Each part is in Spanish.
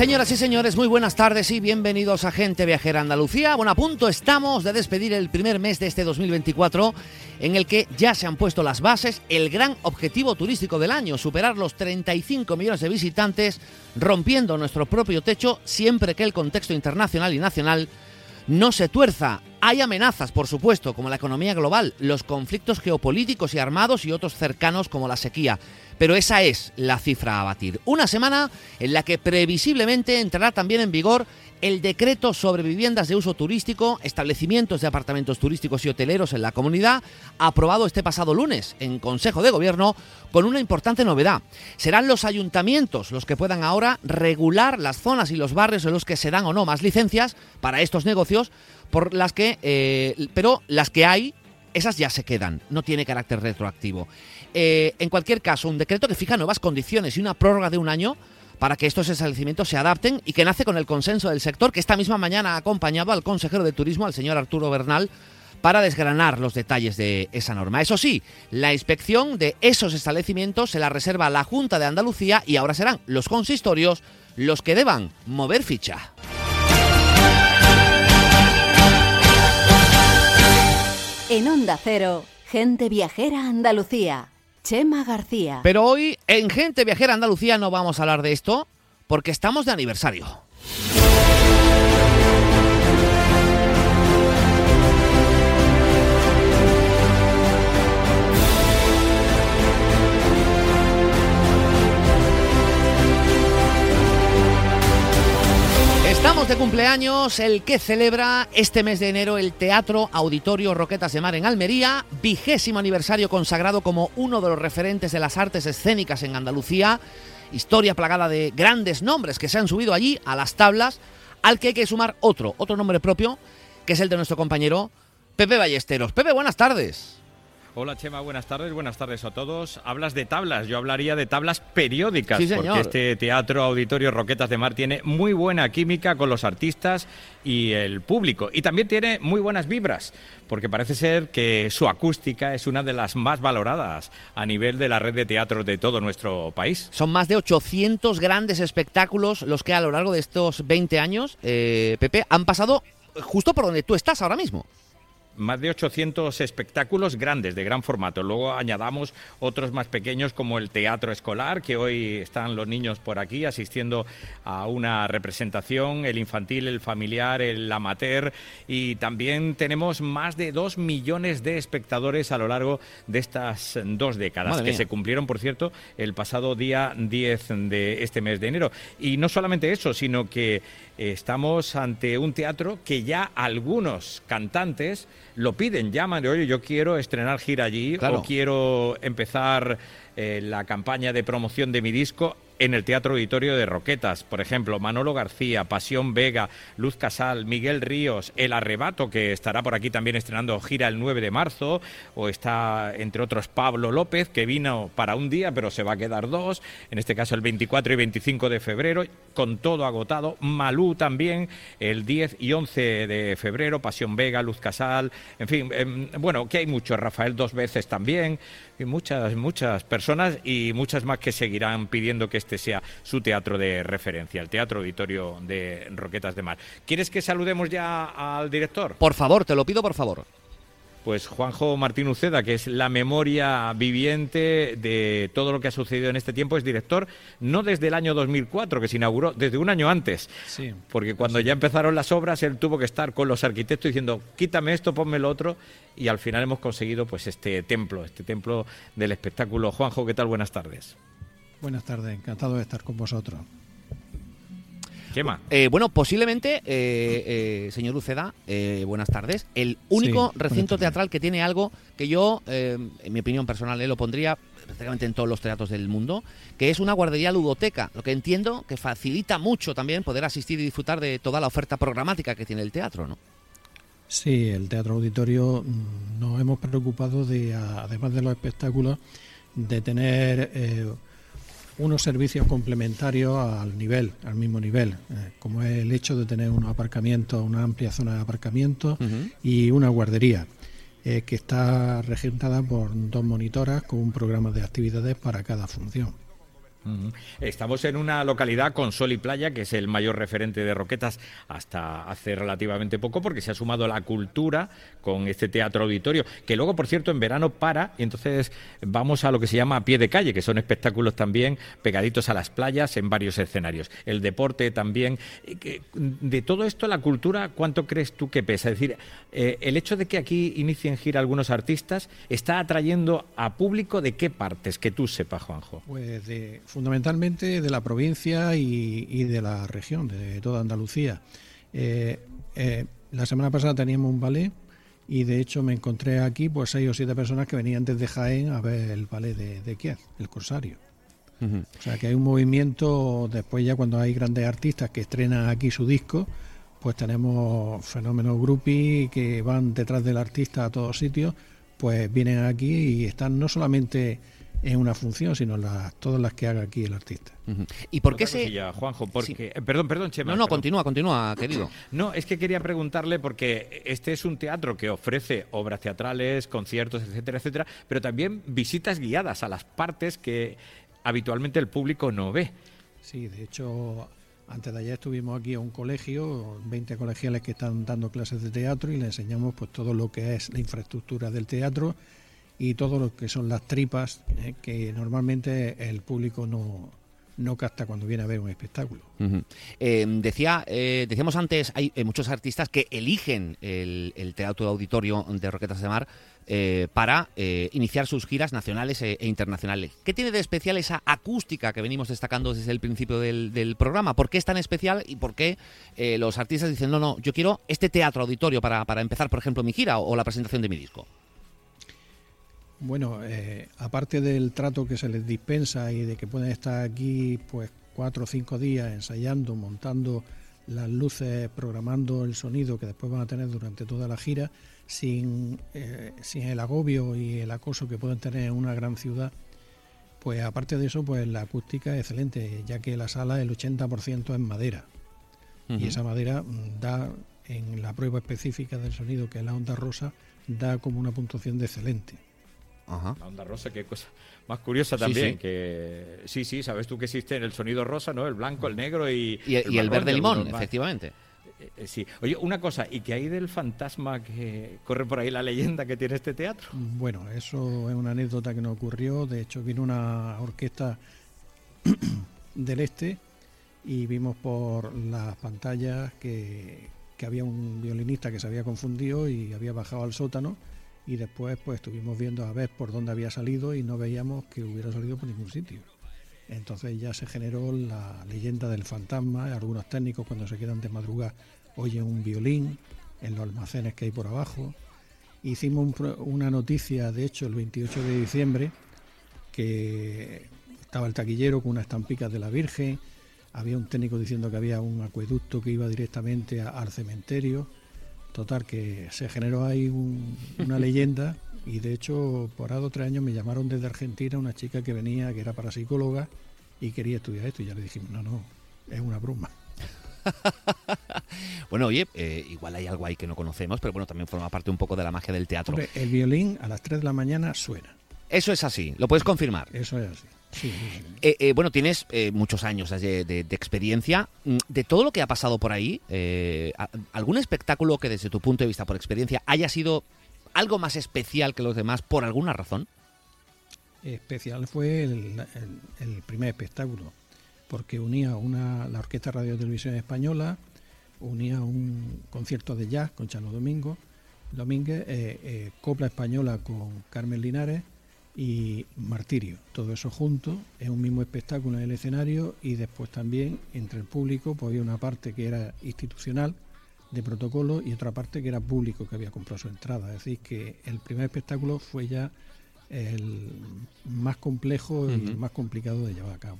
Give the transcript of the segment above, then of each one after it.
señoras y señores, muy buenas tardes y bienvenidos a Gente Viajera Andalucía. Bueno, a punto estamos de despedir el primer mes de este 2024 en el que ya se han puesto las bases, el gran objetivo turístico del año, superar los 35 millones de visitantes, rompiendo nuestro propio techo siempre que el contexto internacional y nacional no se tuerza. Hay amenazas, por supuesto, como la economía global, los conflictos geopolíticos y armados y otros cercanos como la sequía. Pero esa es la cifra a batir. Una semana en la que previsiblemente entrará también en vigor el decreto sobre viviendas de uso turístico, establecimientos de apartamentos turísticos y hoteleros en la comunidad, aprobado este pasado lunes en Consejo de Gobierno, con una importante novedad. Serán los ayuntamientos los que puedan ahora regular las zonas y los barrios en los que se dan o no más licencias para estos negocios, por las que, eh, pero las que hay, esas ya se quedan, no tiene carácter retroactivo. Eh, en cualquier caso, un decreto que fija nuevas condiciones y una prórroga de un año para que estos establecimientos se adapten y que nace con el consenso del sector, que esta misma mañana ha acompañado al consejero de Turismo, al señor Arturo Bernal, para desgranar los detalles de esa norma. Eso sí, la inspección de esos establecimientos se la reserva la Junta de Andalucía y ahora serán los consistorios los que deban mover ficha. En Onda Cero, Gente Viajera Andalucía. Chema García. Pero hoy en Gente Viajera Andalucía no vamos a hablar de esto porque estamos de aniversario. De cumpleaños, el que celebra este mes de enero el Teatro Auditorio Roquetas de Mar en Almería, vigésimo aniversario consagrado como uno de los referentes de las artes escénicas en Andalucía, historia plagada de grandes nombres que se han subido allí a las tablas, al que hay que sumar otro, otro nombre propio, que es el de nuestro compañero Pepe Ballesteros. Pepe, buenas tardes. Hola Chema, buenas tardes, buenas tardes a todos. Hablas de tablas, yo hablaría de tablas periódicas, Sí, porque este teatro auditorio Roquetas de Mar tiene muy buena química con los artistas y el público. Y también tiene muy buenas vibras, porque parece ser que su acústica es una de las más valoradas a nivel de la red de teatros de todo nuestro país. Son más de 800 grandes espectáculos los que a lo largo de estos 20 años, eh, Pepe, han pasado justo por donde tú estás ahora mismo. Más de 800 espectáculos grandes, de gran formato. Luego añadamos otros más pequeños como el teatro escolar, que hoy están los niños por aquí asistiendo a una representación, el infantil, el familiar, el amateur. Y también tenemos más de dos millones de espectadores a lo largo de estas dos décadas, Madre que mía. se cumplieron, por cierto, el pasado día 10 de este mes de enero. Y no solamente eso, sino que estamos ante un teatro que ya algunos cantantes lo piden, llaman de, oye, yo quiero estrenar gira allí Claro. o quiero empezar eh, la campaña de promoción de mi disco en el Teatro Auditorio de Roquetas. Por ejemplo, Manolo García, Pasión Vega, Luz Casal, Miguel Ríos, El Arrebato, que estará por aquí también estrenando gira el 9 de marzo, o está, entre otros, Pablo López, que vino para un día, pero se va a quedar dos, en este caso el 24 y 25 de febrero, con todo agotado. Malú también, el 10 y 11 de febrero, Pasión Vega, Luz Casal, en fin, em, bueno, que hay muchos, Rafael dos veces también, y muchas, muchas personas y muchas más que seguirán pidiendo que este sea su teatro de referencia, el Teatro Auditorio de Roquetas de Mar. ¿Quieres que saludemos ya al director? Por favor, te lo pido por favor. Pues Juanjo Martín Uceda, que es la memoria viviente de todo lo que ha sucedido en este tiempo, es director no desde el año 2004, que se inauguró, desde un año antes. Sí. Porque cuando ya empezaron las obras, él tuvo que estar con los arquitectos diciendo, quítame esto, ponme lo otro, y al final hemos conseguido pues este templo, este templo del espectáculo. Juanjo, ¿qué tal? Buenas tardes. Buenas tardes, encantado de estar con vosotros. Chema. Eh, bueno, posiblemente, eh, eh, señor Uceda, eh, buenas tardes, el único recinto teatral que tiene algo que yo, eh, en mi opinión personal, eh, lo pondría prácticamente en todos los teatros del mundo, que es una guardería ludoteca, lo que entiendo que facilita mucho también poder asistir y disfrutar de toda la oferta programática que tiene el teatro, ¿no? Sí, el Teatro Auditorio mm, nos hemos preocupado de, además de los espectáculos, de tener eh, unos servicios complementarios al nivel, al mismo nivel, eh, como es el hecho de tener unos aparcamientos, una amplia zona de aparcamiento y una guardería eh, que está regentada por dos monitoras con un programa de actividades para cada función. Estamos en una localidad con sol y playa, que es el mayor referente de Roquetas hasta hace relativamente poco, porque se ha sumado la cultura con este teatro auditorio, que luego, por cierto, en verano para, y entonces vamos a lo que se llama a pie de calle, que son espectáculos también pegaditos a las playas en varios escenarios. El deporte también. De todo esto, la cultura, ¿cuánto crees tú que pesa? Es decir, eh, el hecho de que aquí inicien gira algunos artistas, ¿está atrayendo a público de qué partes? Que tú sepas, Juanjo. Pues de fundamentalmente de la provincia y, de la región, de toda Andalucía. Eh, eh, la semana pasada teníamos un ballet y de hecho me encontré aquí pues seis o siete personas que venían desde Jaén a ver el ballet de, Kiev, el Corsario. O sea que hay un movimiento, después ya cuando hay grandes artistas que estrenan aquí su disco, pues tenemos fenómenos grupi que van detrás del artista a todos sitios, pues vienen aquí y están no solamente en una función, sino las, todas las que haga aquí el artista. ¿Y por qué se...? Juanjo, porque... Eh, perdón, perdón, Chema. No, no, continúa, continúa, querido. No, es que quería preguntarle porque este es un teatro que ofrece obras teatrales, conciertos, etcétera, etcétera, pero también visitas guiadas a las partes que habitualmente el público no ve. Sí, de hecho, antes de ayer estuvimos aquí a un colegio, 20 colegiales que están dando clases de teatro y le enseñamos pues todo lo que es la infraestructura del teatro y todo lo que son las tripas eh, que normalmente el público no, no capta cuando viene a ver un espectáculo. Eh, decía, eh, decíamos antes, hay muchos artistas que eligen el, teatro de auditorio de Roquetas de Mar para iniciar sus giras nacionales e, internacionales. ¿Qué tiene de especial esa acústica que venimos destacando desde el principio del, programa? ¿Por qué es tan especial y por qué los artistas dicen, no, no, yo quiero este teatro auditorio para, para empezar, por ejemplo, mi gira o la presentación de mi disco? Bueno, eh, aparte del trato que se les dispensa y de que pueden estar aquí pues cuatro o cinco días ensayando, montando las luces, programando el sonido que después van a tener durante toda la gira, sin, eh, sin el agobio y el acoso que pueden tener en una gran ciudad, pues aparte de eso, pues la acústica es excelente, ya que la sala el 80% es madera. Y esa madera mm, da, en la prueba específica del sonido, que es la onda rosa, da como una puntuación de excelente. La onda rosa, qué cosa más curiosa también. Sí, Que sí, sí, sabes tú que existe en el sonido rosa, ¿no? El blanco, el negro y. Y el, verde limón, efectivamente. Eh, eh, sí. Oye, una cosa, ¿y qué hay del fantasma que corre por ahí la leyenda que tiene este teatro? Bueno, eso es una anécdota que nos ocurrió. De hecho, vino una orquesta del este y vimos por las pantallas que, que había un violinista que se había confundido y había bajado al sótano y después pues estuvimos viendo a ver por dónde había salido y no veíamos que hubiera salido por ningún sitio. Entonces ya se generó la leyenda del fantasma, algunos técnicos cuando se quedan de madrugada oyen un violín en los almacenes que hay por abajo. Hicimos una noticia, de hecho, el 28 de diciembre, que estaba el taquillero con unas estampicas de la Virgen, había un técnico diciendo que había un acueducto que iba directamente al cementerio Total, que se generó ahí una leyenda y de hecho por dos o tres años me llamaron desde Argentina una chica que venía, que era parapsicóloga y quería estudiar esto y ya le dijimos, no, no, es una broma. bueno, oye, eh, igual hay algo ahí que no conocemos, pero bueno, también forma parte un poco de la magia del teatro. el violín a las 3 de la mañana suena. Eso es así, lo puedes confirmar. Eso es así. Eh, eh, bueno, tienes eh, muchos años de, experiencia. Mm, de todo lo que ha pasado por ahí, ¿algún espectáculo que desde tu punto de vista, por experiencia, haya sido algo más especial que los demás por alguna razón? Especial fue el, primer espectáculo, porque unía una, la Orquesta Radio Televisión Española, unía un concierto de jazz con Chano Domingo, Domínguez, Copla Española con Carmen Linares, y Martirio. Todo eso junto en un mismo espectáculo en el escenario y después también entre el público pues había una parte que era institucional de protocolo y otra parte que era público que había comprado su entrada. Es decir, que el primer espectáculo fue ya el más complejo y más complicado de llevar a cabo.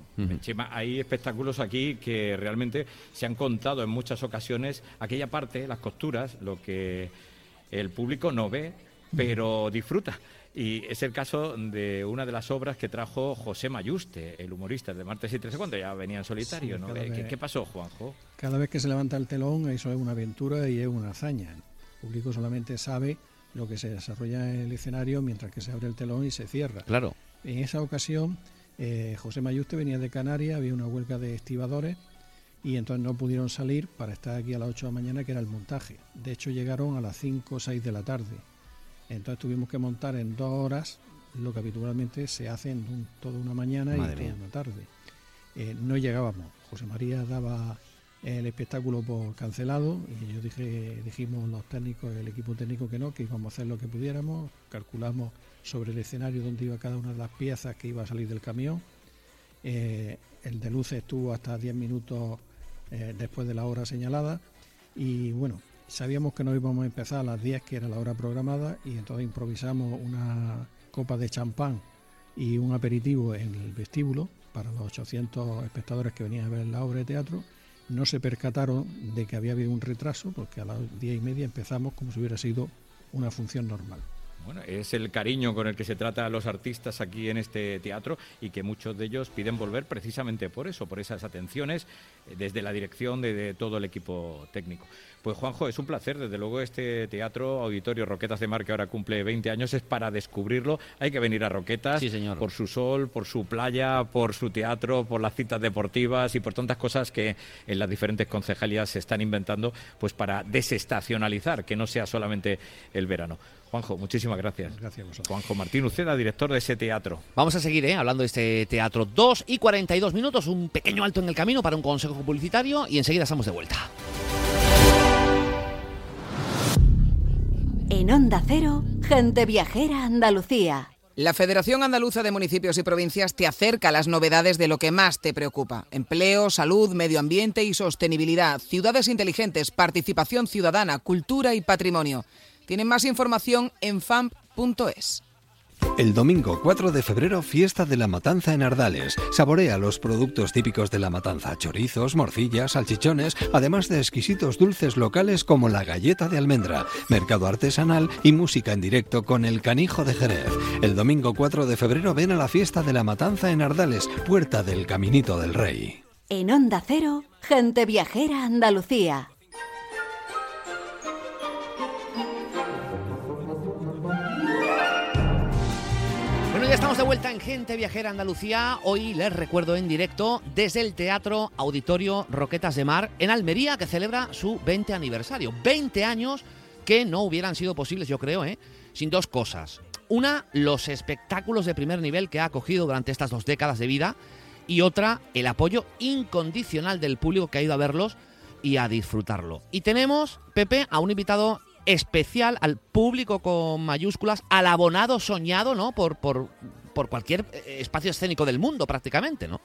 hay espectáculos aquí que realmente se han contado en muchas ocasiones aquella parte, las costuras, lo que el público no ve, pero disfruta. Y es el caso de una de las obras que trajo José Mayuste, el humorista de Martes y Trece, cuando ya venía en solitario. ¿no? ¿Qué, pasó, Juanjo? Cada vez que se levanta el telón, eso es una aventura y es una hazaña. El público solamente sabe lo que se desarrolla en el escenario mientras que se abre el telón y se cierra. Claro. En esa ocasión eh, José Mayuste venía de Canarias, había una huelga de estibadores y entonces no pudieron salir para estar aquí a las 8 de la mañana, que era el montaje. De hecho, llegaron a las 5 o 6 de la tarde. Entonces tuvimos que montar en dos horas lo que habitualmente se hace en toda una mañana y toda una tarde. Eh, no llegábamos. José María daba el espectáculo por cancelado y yo dije, dijimos los técnicos, el equipo técnico que no, que íbamos a hacer lo que pudiéramos, calculamos sobre el escenario donde iba cada una de las piezas que iba a salir del camión. Eh, el de luces estuvo hasta 10 minutos eh, después de la hora señalada y bueno, sabíamos que no íbamos a empezar a las 10 que era la hora programada y entonces improvisamos una copa de champán y un aperitivo en el vestíbulo para los 800 espectadores que venían a ver la obra de teatro. No se percataron de que había habido un retraso porque a las 10 y media empezamos como si hubiera sido una función normal. Bueno, es el cariño con el que se trata a los artistas aquí en este teatro y que muchos de ellos piden volver precisamente por eso, por esas atenciones eh, desde la dirección de, todo el equipo técnico. Pues Juanjo, es un placer, desde luego este teatro Auditorio Roquetas de Mar que ahora cumple 20 años es para descubrirlo. Hay que venir a Roquetas por su sol, por su playa, por su teatro, por las citas deportivas y por tantas cosas que en las diferentes concejalías se están inventando pues para desestacionalizar, que no sea solamente el verano. Juanjo, muchísimas gracias. Gracias a vosotros. Juanjo Martín Uceda, director de ese teatro. Vamos a seguir ¿eh? hablando de este teatro. 2 y 42 minutos, un pequeño alto en el camino para un consejo publicitario y enseguida estamos de vuelta. En Onda Cero, gente viajera Andalucía. La Federación Andaluza de Municipios y Provincias te acerca a las novedades de lo que más te preocupa. Empleo, salud, medio ambiente y sostenibilidad, ciudades inteligentes, participación ciudadana, cultura y patrimonio. Tienen más información en famp.es. El domingo 4 de febrero, fiesta de la matanza en Ardales. Saborea los productos típicos de la matanza, chorizos, morcillas, salchichones, además de exquisitos dulces locales como la galleta de almendra, mercado artesanal y música en directo con el canijo de Jerez. El domingo 4 de febrero ven a la fiesta de la matanza en Ardales, puerta del Caminito del Rey. En Onda Cero, gente viajera Andalucía. Estamos de vuelta en Gente Viajera Andalucía. Hoy les recuerdo en directo desde el Teatro Auditorio Roquetas de Mar en Almería, que celebra su 20 aniversario. 20 años que no hubieran sido posibles, yo creo, ¿eh? sin dos cosas. Una, los espectáculos de primer nivel que ha acogido durante estas dos décadas de vida. Y otra, el apoyo incondicional del público que ha ido a verlos y a disfrutarlo. Y tenemos, Pepe, a un invitado especial al público con mayúsculas, al abonado soñado, ¿no? Por, por, por cualquier eh, espacio escénico del mundo, prácticamente, ¿no?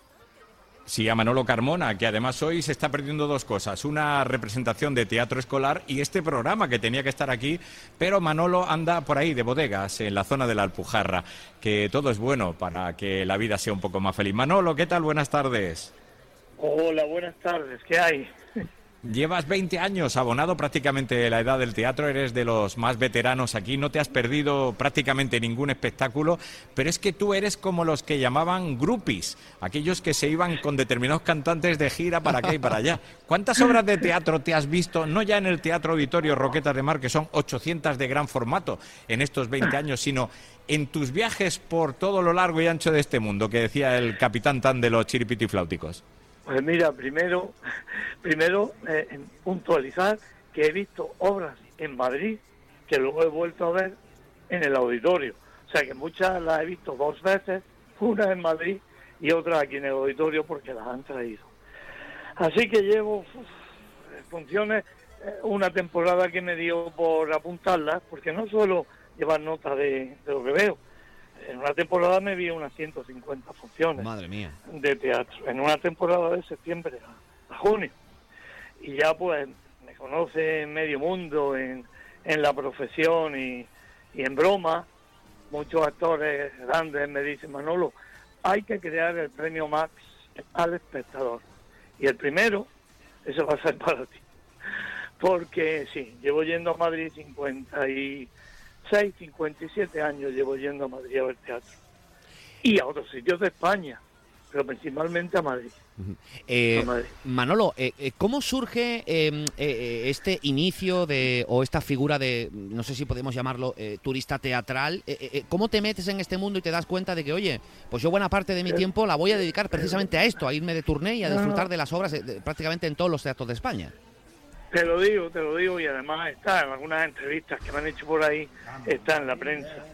Sí, a Manolo Carmona, que además hoy se está perdiendo dos cosas. Una representación de teatro escolar y este programa que tenía que estar aquí, pero Manolo anda por ahí de bodegas, en la zona de la Alpujarra, que todo es bueno para que la vida sea un poco más feliz. Manolo, ¿qué tal? Buenas tardes. Hola, buenas tardes. ¿Qué hay? Llevas 20 años abonado prácticamente la edad del teatro, eres de los más veteranos aquí, no te has perdido prácticamente ningún espectáculo, pero es que tú eres como los que llamaban groupies, aquellos que se iban con determinados cantantes de gira para acá y para allá. ¿Cuántas obras de teatro te has visto, no ya en el Teatro Auditorio Roquetas de Mar, que son 800 de gran formato en estos 20 años, sino en tus viajes por todo lo largo y ancho de este mundo, que decía el capitán Tan de los chiripitifláuticos? Pues mira, primero, primero eh, puntualizar que he visto obras en Madrid que luego he vuelto a ver en el auditorio. O sea que muchas las he visto dos veces, una en Madrid y otra aquí en el auditorio porque las han traído. Así que llevo funciones, eh, una temporada que me dio por apuntarlas, porque no suelo llevar nota de lo que veo, en una temporada me vi unas 150 funciones Madre mía. de teatro, en una temporada de septiembre a, junio. Y ya pues me conoce medio mundo en, en la profesión y, y en broma. Muchos actores grandes me dicen, Manolo, hay que crear el premio Max al espectador. Y el primero, eso va a ser para ti. Porque sí, llevo yendo a Madrid 50 y 6, 57 años llevo yendo a Madrid a ver teatro. Y a otros sitios de España. Pero principalmente a Madrid. Eh, Manolo, eh, eh, ¿cómo surge em, este inicio de o esta figura de, no sé si podemos llamarlo turista teatral? ¿Cómo te metes en este mundo y te das cuenta de que, oye, pues yo buena parte de mi tiempo la voy a dedicar precisamente a esto, a irme de turné y a disfrutar de las obras prácticamente en todos los teatros de España? Te lo digo, te lo digo y además está en algunas entrevistas que me han hecho por ahí, está en la prensa.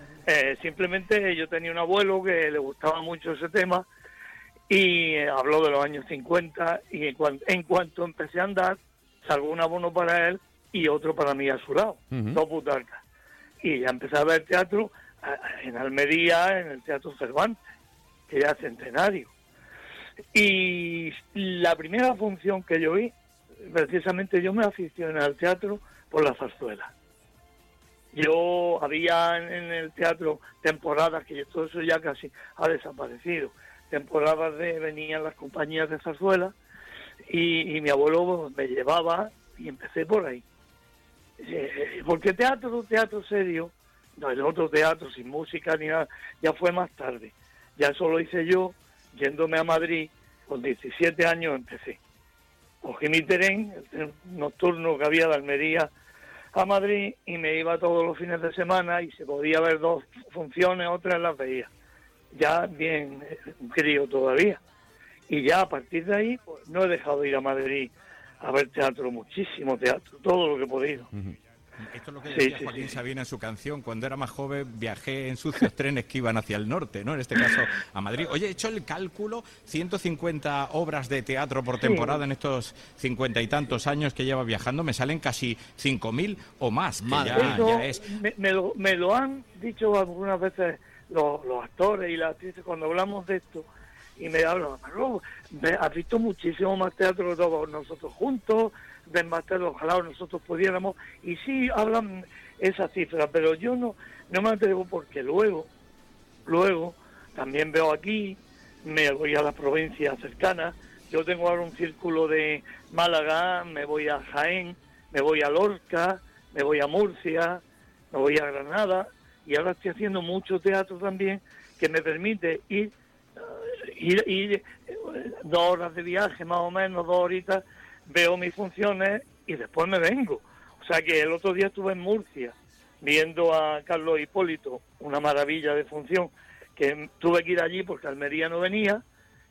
simplemente yo tenía un abuelo que le gustaba mucho ese tema y habló de los años 50 y en, cuanto empecé a andar, salgo un abono para él y otro para mí a su lado, dos butacas. Y ya empecé a ver teatro en Almería, en el Teatro Cervantes, que es centenario. Y la primera función que yo vi, precisamente yo me aficioné al teatro por la zarzuela. Yo había en el teatro temporadas que todo eso ya casi ha desaparecido, temporadas de venían las compañías de zarzuela y, mi abuelo me llevaba y empecé por ahí. Eh, porque teatro, teatro serio, no, el otro teatro sin música ni nada, ya fue más tarde. Ya eso lo hice yo, yéndome a Madrid, con 17 años empecé. Cogí mi tren, el nocturno que había de Almería a Madrid, y me iba todos los fines de semana y se podía ver dos funciones, otras las veía ya bien crío todavía. Y ya a partir de ahí, pues no he dejado de ir a Madrid a ver teatro, muchísimo teatro, todo lo que he podido. Esto es lo que decía Joaquín Sabina en su canción. Cuando era más joven viajé en sucios trenes que iban hacia el norte, ¿no? En este caso a Madrid. Oye, he hecho el cálculo, 150 obras de teatro por temporada en estos cincuenta y tantos años que lleva viajando, me salen casi 5.000 o más. Me, lo, me lo han dicho algunas veces los, actores y las actrices cuando hablamos de esto y me hablan, has visto muchísimo más teatro todos nosotros juntos, ven más teatro, ojalá nosotros pudiéramos, y sí hablan esa cifra, pero yo no, no me atrevo porque luego, luego, también veo aquí, me voy a las provincias cercanas, yo tengo ahora un círculo de Málaga, me voy a Jaén, me voy a Lorca, me voy a Murcia, me voy a Granada, y ahora estoy haciendo mucho teatro también que me permite ir, eh, ir, eh, dos horas de viaje más o menos, dos horitas, veo mis funciones y después me vengo. O sea que el otro día estuve en Murcia viendo a Carlos Hipólito, una maravilla de función, que tuve que ir allí porque Almería no venía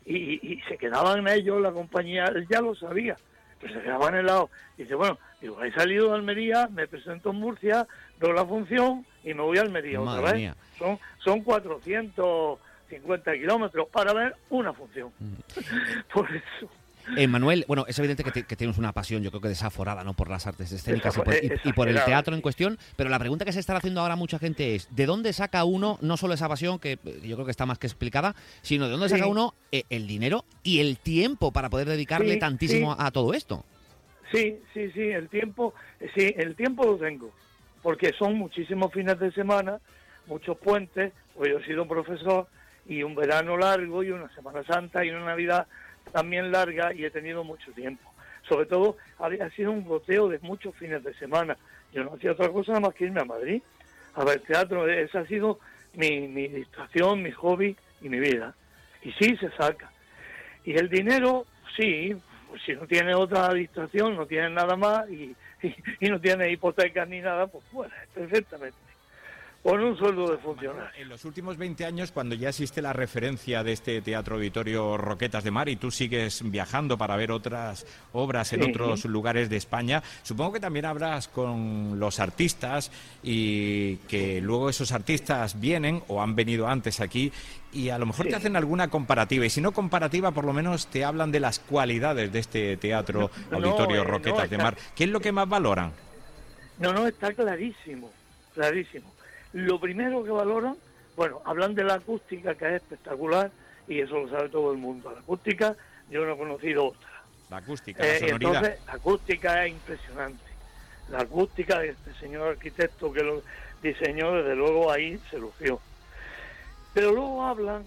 y, se quedaban ellos, la compañía, ya lo sabía, pero se quedaban en el lado. Y dice, bueno, digo, he salido de Almería, me presento en Murcia, veo la función y me voy a Almería otra vez. Son, son 450 kilómetros para ver una función. Mm. Por eso. Eh, Manuel, bueno, es evidente que, tienes una pasión, yo creo que desaforada, ¿no? Por las artes escénicas y por, el teatro en cuestión, pero la pregunta que se está haciendo ahora mucha gente es, ¿de dónde saca uno no solo esa pasión, que eh, yo creo que está más que explicada, sino de dónde saca uno eh, el dinero y el tiempo para poder dedicarle tantísimo a todo esto? Sí, sí, sí, el tiempo, sí, el tiempo lo tengo porque son muchísimos fines de semana, muchos puentes, pues yo he sido un profesor y un verano largo y una Semana Santa y una Navidad también larga y he tenido mucho tiempo. Sobre todo ha sido un goteo de muchos fines de semana. Yo no hacía otra cosa más que irme a Madrid a ver teatro. Esa ha sido mi, mi distracción, mi hobby y mi vida. Y sí, se saca. Y el dinero, sí, pues si no tiene otra distracción, no tiene nada más y y, no tiene hipotecas ni nada, pues bueno, perfectamente con un sueldo de funcionario. En los últimos 20 años, cuando ya existe la referencia de este Teatro Auditorio Roquetas de Mar y tú sigues viajando para ver otras obras en otros lugares de España, supongo que también hablas con los artistas y que luego esos artistas vienen o han venido antes aquí y a lo mejor te hacen alguna comparativa y si no comparativa, por lo menos te hablan de las cualidades de este Teatro Auditorio eh, Roquetas de Mar. ¿Qué es lo que más valoran? No, no, está clarísimo, clarísimo lo primero que valoran, bueno, hablan de la acústica, que es espectacular, y eso lo sabe todo el mundo. La acústica, yo no he conocido otra. La acústica, la eh, Entonces, la acústica es impresionante. La acústica de este señor arquitecto que lo diseñó, desde luego ahí se lució. Pero luego hablan,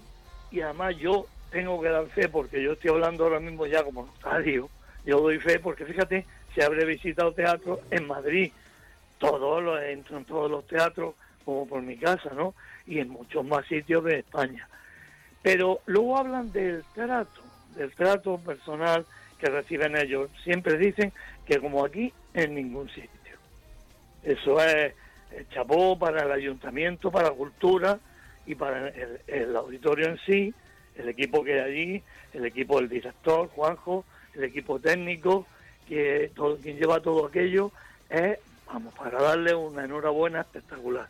y además yo tengo que dar fe, porque yo estoy hablando ahora mismo ya como notario, yo doy fe porque fíjate, si habré visitado teatro en Madrid, todos los, entro en todos los teatros como por mi casa, ¿no? Y en muchos más sitios de España. Pero luego hablan del trato, del trato personal que reciben ellos. Siempre dicen que como aquí, en ningún sitio. Eso es el chapó para el ayuntamiento, para la cultura y para el, auditorio en sí, el equipo que hay allí, el equipo del director, Juanjo, el equipo técnico, que todo, quien lleva todo aquello, es, vamos, para darle una enhorabuena espectacular.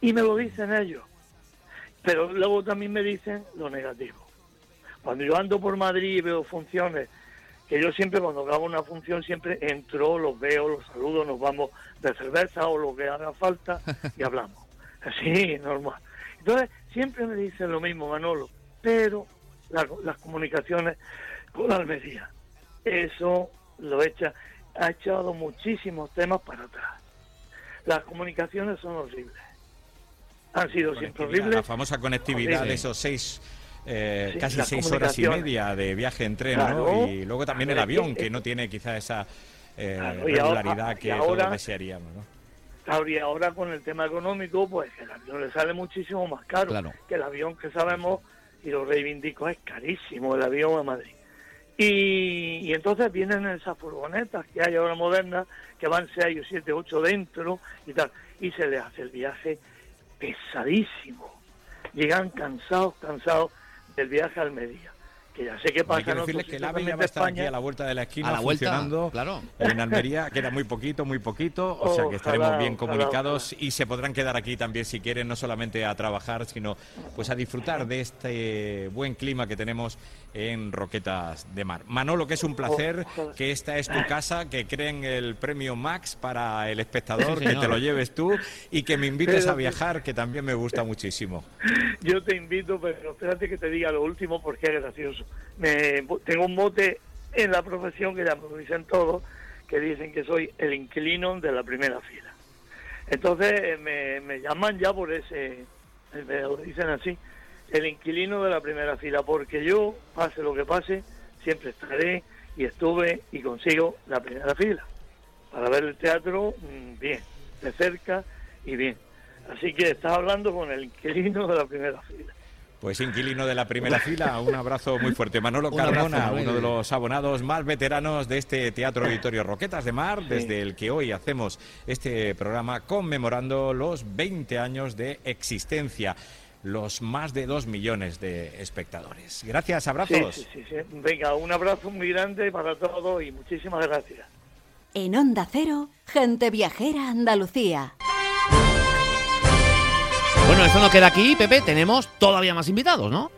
Y me lo dicen ellos. Pero luego también me dicen lo negativo. Cuando yo ando por Madrid y veo funciones, que yo siempre cuando hago una función siempre entro, los veo, los saludo, nos vamos de cerveza o lo que haga falta y hablamos. Así, normal. Entonces, siempre me dicen lo mismo, Manolo, pero las comunicaciones con Almería, eso lo echa, ha echado muchísimos temas para atrás. Las comunicaciones son horribles. Han sido siempre horribles. La famosa conectividad de esos seis eh, casi seis horas y media de viaje en tren, ¿no? Y luego también el avión, que no tiene quizá esa eh, regularidad que ahora, todos desearíamos, ¿no? Claro, y ahora con el tema económico, pues el avión le sale muchísimo más caro que el avión que sabemos, y lo reivindico, es carísimo el avión a Madrid. Y, y, entonces vienen esas furgonetas que hay ahora modernas, que van seis o siete, ocho dentro y tal, y se les hace el viaje pesadísimo. Llegan cansados, cansados del viaje a Almería. Que ya sé que pasa. Hay que decirles que el AVE ya va a estar aquí a la vuelta de la esquina a funcionando claro. en Almería, queda muy poquito, muy poquito, o sea que estaremos bien comunicados y se podrán quedar aquí también si quieren, no solamente a trabajar, sino pues a disfrutar de este buen clima que tenemos en Roquetas de Mar. Manolo, que es un placer, que esta es tu casa, que creen el premio Max para el espectador, que te lo lleves tú y que me invites a viajar, que también me gusta muchísimo. Yo te invito, pero espérate que te diga lo último porque es gracioso. Me, tengo un mote en la profesión que ya me lo dicen todos, que dicen que soy el inquilino de la primera fila. Entonces me, me llaman ya por ese, me lo dicen así, el inquilino de la primera fila, porque yo, pase lo que pase, siempre estaré y estuve y consigo la primera fila para ver el teatro mm, bien, de cerca y bien. Así que estás hablando con el inquilino de la primera fila. Pues inquilino de la primera fila, un abrazo muy fuerte. Manolo Carmona, uno de los abonados más veteranos de este Teatro Auditorio Roquetas de Mar, desde el que hoy hacemos este programa conmemorando los 20 años de existencia los más de dos millones de espectadores. Gracias, abrazos. Sí, sí, sí, Venga, un abrazo muy grande para todos y muchísimas gracias. En Onda Cero, gente viajera Andalucía. Bueno, eso no queda aquí, Pepe. Tenemos todavía más invitados, ¿no?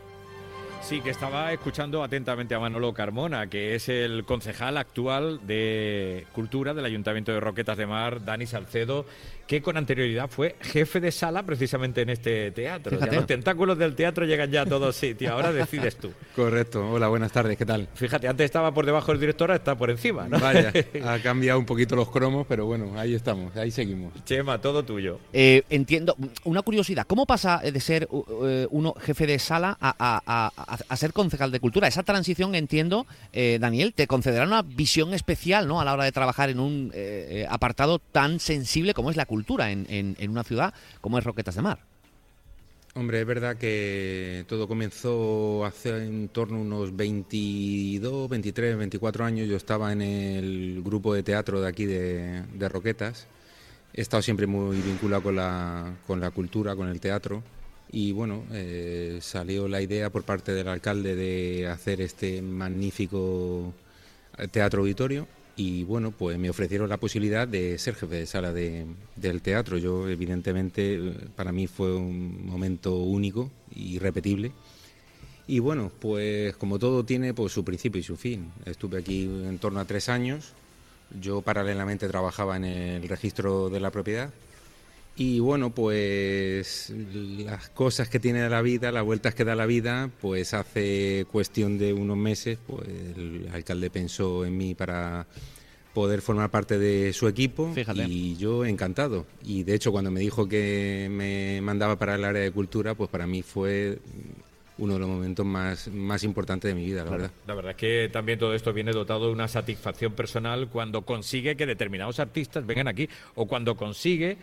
Sí, que estaba escuchando atentamente a Manolo Carmona, que es el concejal actual de Cultura del Ayuntamiento de Roquetas de Mar, Dani Salcedo, que con anterioridad fue jefe de sala precisamente en este teatro. los tentáculos del teatro llegan ya a todos sitios, ahora decides tú. Correcto, hola, buenas tardes, ¿qué tal? Fíjate, antes estaba por debajo del director, ahora está por encima, ¿no? Vaya, ha cambiado un poquito los cromos, pero bueno, ahí estamos, ahí seguimos. Chema, todo tuyo. Eh, entiendo, una curiosidad, ¿cómo pasa de ser eh, uno jefe de sala a, ser concejal de cultura? Esa transición, entiendo, eh, Daniel, te concederá una visión especial ¿no? a la hora de trabajar en un apartado tan sensible como es la cultura en, una ciudad como es Roquetas de Mar. Hombre, es verdad que todo comenzó hace en torno a unos 22, 23, 24 años. Yo estaba en el grupo de teatro de aquí de, de Roquetas. He estado siempre muy vinculado con la, con la cultura, con el teatro. Y bueno, eh, salió la idea por parte del alcalde de hacer este magnífico teatro auditorio y bueno, pues me ofrecieron la posibilidad de ser jefe de sala de, del teatro. Yo, evidentemente, para mí fue un momento único, irrepetible. Y bueno, pues como todo tiene pues, su principio y su fin. Estuve aquí en torno a tres años. Yo paralelamente trabajaba en el registro de la propiedad y bueno, pues las cosas que tiene la vida, las vueltas que da la vida, pues hace cuestión de unos meses, pues el alcalde pensó en mí para poder formar parte de su equipo y yo encantado. Y de hecho cuando me dijo que me mandaba para el área de cultura, pues para mí fue uno de los momentos más, más importantes de mi vida, la verdad. La verdad es que también todo esto viene dotado de una satisfacción personal cuando consigue que determinados artistas vengan aquí o cuando consigue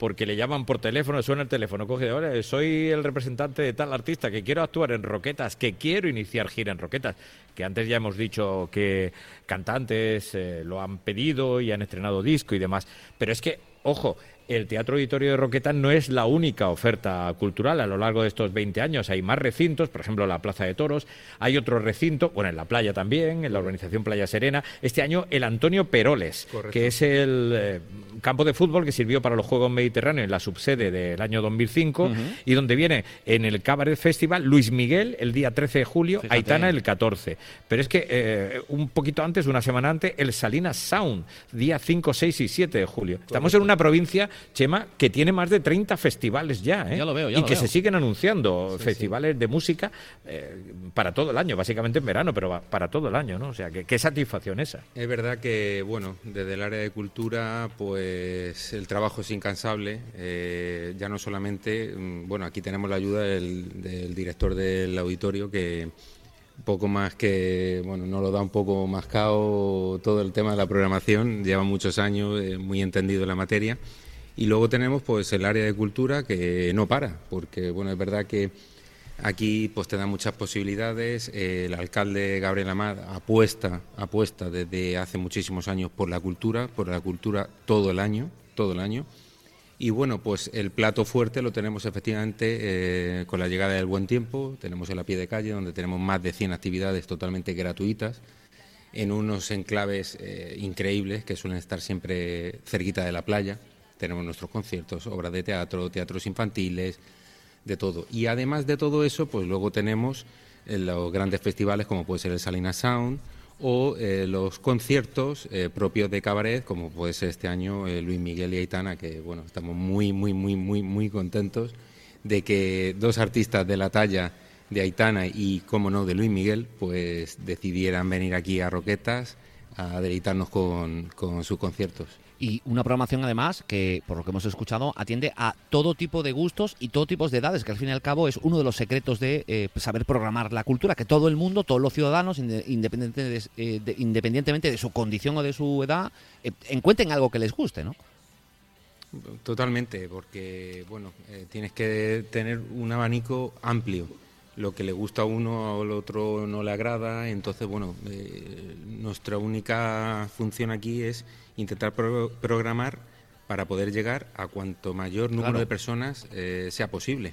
porque le llaman por teléfono, suena el teléfono, coge, ahora soy el representante de tal artista que quiero actuar en Roquetas, que quiero iniciar gira en Roquetas, que antes ya hemos dicho que cantantes eh, lo han pedido y han estrenado disco y demás, pero es que, ojo, el Teatro Auditorio de Roquetas no es la única oferta cultural a lo largo de estos 20 años. Hay más recintos, por ejemplo, la Plaza de Toros. Hay otro recinto, bueno, en la playa también, en la organización Playa Serena. Este año el Antonio Peroles, que es el eh, campo de fútbol que sirvió para los Juegos Mediterráneos en la subsede del año 2005 y donde viene en el Cabaret Festival Luis Miguel el día 13 de julio, Aitana el 14. Pero es que eh, un poquito antes, una semana antes, el Salinas Sound, día 5, 6 y 7 de julio. Estamos en una provincia Chema, que tiene más de 30 festivales ya, ¿eh? Ya lo veo, ya y lo que veo. se siguen anunciando festivales de música eh, para todo el año, básicamente en verano, pero va- para todo el año, ¿no? O sea, que, qué satisfacción esa. Es verdad que, bueno, desde el área de cultura, pues el trabajo es incansable. eh, ya no solamente, mm, bueno, aquí tenemos la ayuda del, director del auditorio que poco más que, bueno, nos lo da un poco mascado todo el tema de la programación. Lleva muchos años, eh, muy entendido en la materia. Y luego tenemos, pues, el área de cultura que no para, porque, bueno, es verdad que Aquí pues te da muchas posibilidades. Eh, el alcalde Gabriel Amad apuesta, apuesta desde hace muchísimos años por la cultura, por la cultura todo el año, todo el año. Y bueno, pues el plato fuerte lo tenemos efectivamente eh, con la llegada del buen tiempo. Tenemos el a pie de calle, donde tenemos más de 100 actividades totalmente gratuitas, en unos enclaves eh, increíbles que suelen estar siempre cerquita de la playa. Tenemos nuestros conciertos, obras de teatro, teatros infantiles, de todo. Y además de todo eso, pues luego tenemos eh, los grandes festivales como puede ser el Salinas Sound o eh, los conciertos eh, propios de cabaret, como puede ser este año Luis Miguel y Aitana, que bueno, estamos muy, muy, muy, muy, muy contentos de que dos artistas de la talla de Aitana y, como no, de Luis Miguel, pues decidieran venir aquí a Roquetas a deleitarnos con, con sus conciertos. Y una programación además que, por lo que hemos escuchado, atiende a todo tipo de gustos y todo tipo de edades, que al fin y al cabo es uno de los secretos de eh, saber programar la cultura, que todo el mundo, todos los ciudadanos, inde- independiente de- eh, de- independientemente de su condición o de su edad, eh, encuentren algo que les guste, ¿no? Totalmente, porque bueno, eh, tienes que tener un abanico amplio. Lo que le gusta a uno al otro no le agrada, entonces bueno, eh, nuestra única función aquí es intentar pro- programar para poder llegar a cuanto mayor número Claro. de personas eh, sea posible.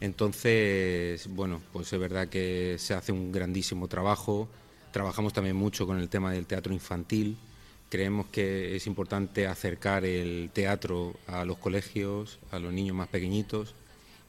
Entonces, bueno, pues es verdad que se hace un grandísimo trabajo. Trabajamos también mucho con el tema del teatro infantil. Creemos que es importante acercar el teatro a los colegios, a los niños más pequeñitos.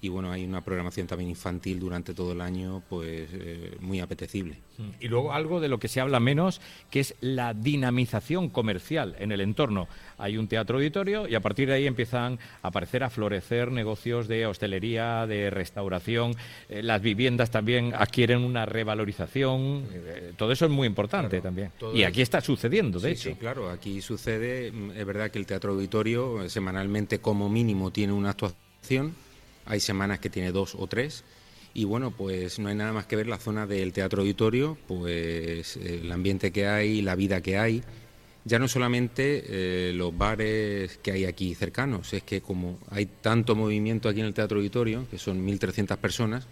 Y bueno, hay una programación también infantil durante todo el año, pues eh, muy apetecible. Y luego algo de lo que se habla menos, que es la dinamización comercial en el entorno. Hay un teatro auditorio y a partir de ahí empiezan a aparecer, a florecer negocios de hostelería, de restauración. Eh, las viviendas también adquieren una revalorización. Eh, todo eso es muy importante también. todo Y aquí está sucediendo, de Sí, hecho. sí, claro, aquí sucede, mm, es verdad que el teatro auditorio eh, semanalmente como mínimo tiene una actuación, hay semanas que tiene dos o tres, y bueno, pues no hay nada más que ver la zona del teatro auditorio, pues el ambiente que hay, la vida que hay, ya no solamente eh, los bares que hay aquí cercanos, es que como hay tanto movimiento aquí en el teatro auditorio, que son 1.300 personas,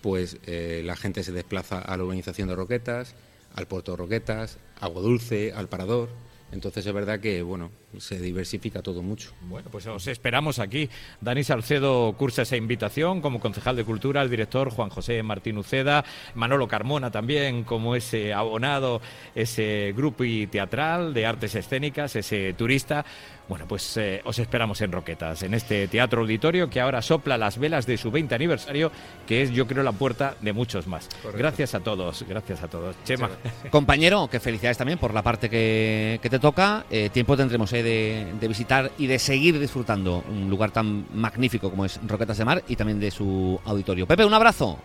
pues eh, la gente se desplaza a la urbanización de Roquetas, al puerto de Roquetas, Agua Dulce, al Parador. Entonces es verdad que bueno se diversifica todo mucho. Bueno, pues os esperamos aquí. Dani Salcedo cursa esa invitación como concejal de Cultura, el director Juan José Martín Uceda, Manolo Carmona también como ese abonado, ese grupo y teatral de artes escénicas, ese turista. Bueno, pues eh, os esperamos en Roquetas, en este teatro auditorio que ahora sopla las velas de su 20 aniversario, que es yo creo la puerta de muchos más. Gracias a todos, gracias a todos. Chema. Compañero, que felicidades también por la parte que, que te toca. Eh, tiempo tendremos de, de visitar y de seguir disfrutando un lugar tan magnífico como es Roquetas de Mar y también de su auditorio. Pepe, un abrazo.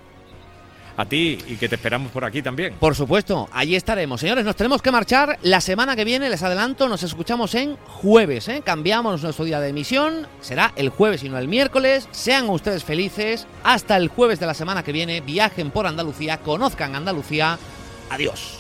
A ti y que te esperamos por aquí también. Por supuesto, allí estaremos. Señores, nos tenemos que marchar. La semana que viene, les adelanto, nos escuchamos en jueves. ¿eh? Cambiamos nuestro día de emisión. Será el jueves y no el miércoles. Sean ustedes felices. Hasta el jueves de la semana que viene. Viajen por Andalucía. Conozcan Andalucía. Adiós.